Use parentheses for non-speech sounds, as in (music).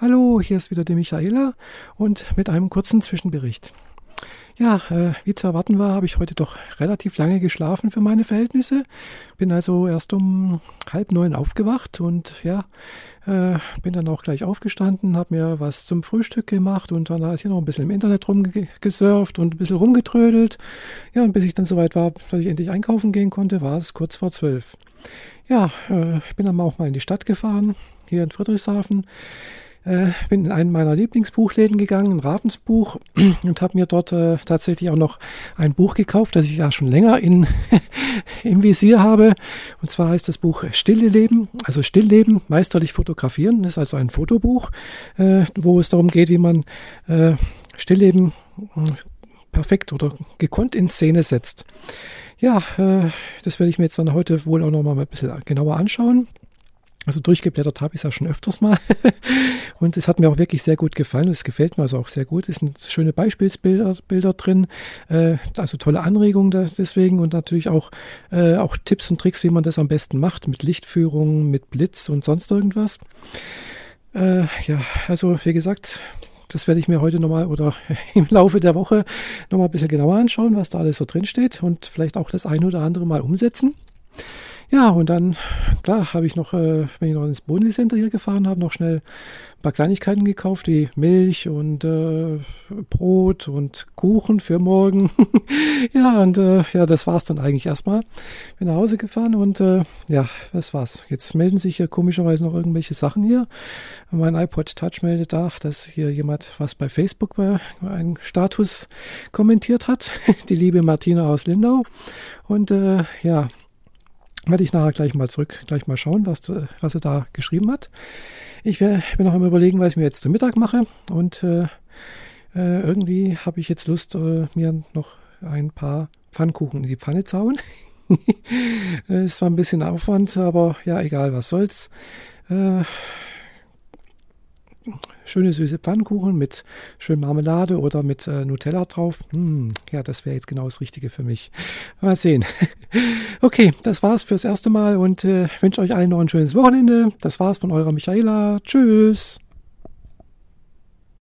Hallo, hier ist wieder die Michaela und mit einem kurzen Zwischenbericht. Ja, äh, wie zu erwarten war, habe ich heute doch relativ lange geschlafen für meine Verhältnisse. Bin also erst um halb neun aufgewacht und ja, äh, bin dann auch gleich aufgestanden, habe mir was zum Frühstück gemacht und dann halt hier noch ein bisschen im Internet rumgesurft und ein bisschen rumgetrödelt. Ja, und bis ich dann soweit war, dass ich endlich einkaufen gehen konnte, war es kurz vor zwölf. Ja, äh, ich bin dann auch mal in die Stadt gefahren, hier in Friedrichshafen. Äh, bin in einen meiner Lieblingsbuchläden gegangen, ein Ravensbuch, (clears throat) und habe mir dort äh, tatsächlich auch noch ein Buch gekauft, das ich ja schon länger in, (laughs) im Visier habe. Und zwar heißt das Buch Stille Leben, also Stillleben, meisterlich fotografieren. Das ist also ein Fotobuch, äh, wo es darum geht, wie man äh, Stillleben äh, perfekt oder gekonnt in Szene setzt. Ja, äh, das werde ich mir jetzt dann heute wohl auch noch mal ein bisschen genauer anschauen. Also durchgeblättert habe ich es ja schon öfters mal. (laughs) und es hat mir auch wirklich sehr gut gefallen. Es gefällt mir also auch sehr gut. Es sind schöne Beispielsbilder Bilder drin. Äh, also tolle Anregungen deswegen und natürlich auch, äh, auch Tipps und Tricks, wie man das am besten macht. Mit Lichtführung, mit Blitz und sonst irgendwas. Äh, ja, also wie gesagt, das werde ich mir heute nochmal oder (laughs) im Laufe der Woche nochmal ein bisschen genauer anschauen, was da alles so drin steht und vielleicht auch das ein oder andere mal umsetzen. Ja, und dann, klar, habe ich noch, äh, wenn ich noch ins Bodensee-Center hier gefahren habe, noch schnell ein paar Kleinigkeiten gekauft, wie Milch und äh, Brot und Kuchen für morgen. (laughs) ja, und äh, ja, das war's dann eigentlich erstmal. Bin nach Hause gefahren und äh, ja, das war's. Jetzt melden sich hier komischerweise noch irgendwelche Sachen hier. Mein iPod Touch meldet da, dass hier jemand was bei Facebook bei einem Status kommentiert hat. (laughs) Die liebe Martina aus Lindau. Und äh, ja, werde ich nachher gleich mal zurück, gleich mal schauen, was, äh, was er da geschrieben hat. Ich wär, bin noch einmal überlegen, was ich mir jetzt zum Mittag mache und äh, äh, irgendwie habe ich jetzt Lust, äh, mir noch ein paar Pfannkuchen in die Pfanne zu hauen. (laughs) Es war ein bisschen Aufwand, aber ja, egal, was soll's. Äh, schöne süße Pfannkuchen mit schön Marmelade oder mit äh, Nutella drauf. Hm, ja, das wäre jetzt genau das Richtige für mich. Mal sehen. (laughs) okay, das war's fürs erste Mal und äh, wünsche euch allen noch ein schönes Wochenende. Das war's von eurer Michaela. Tschüss.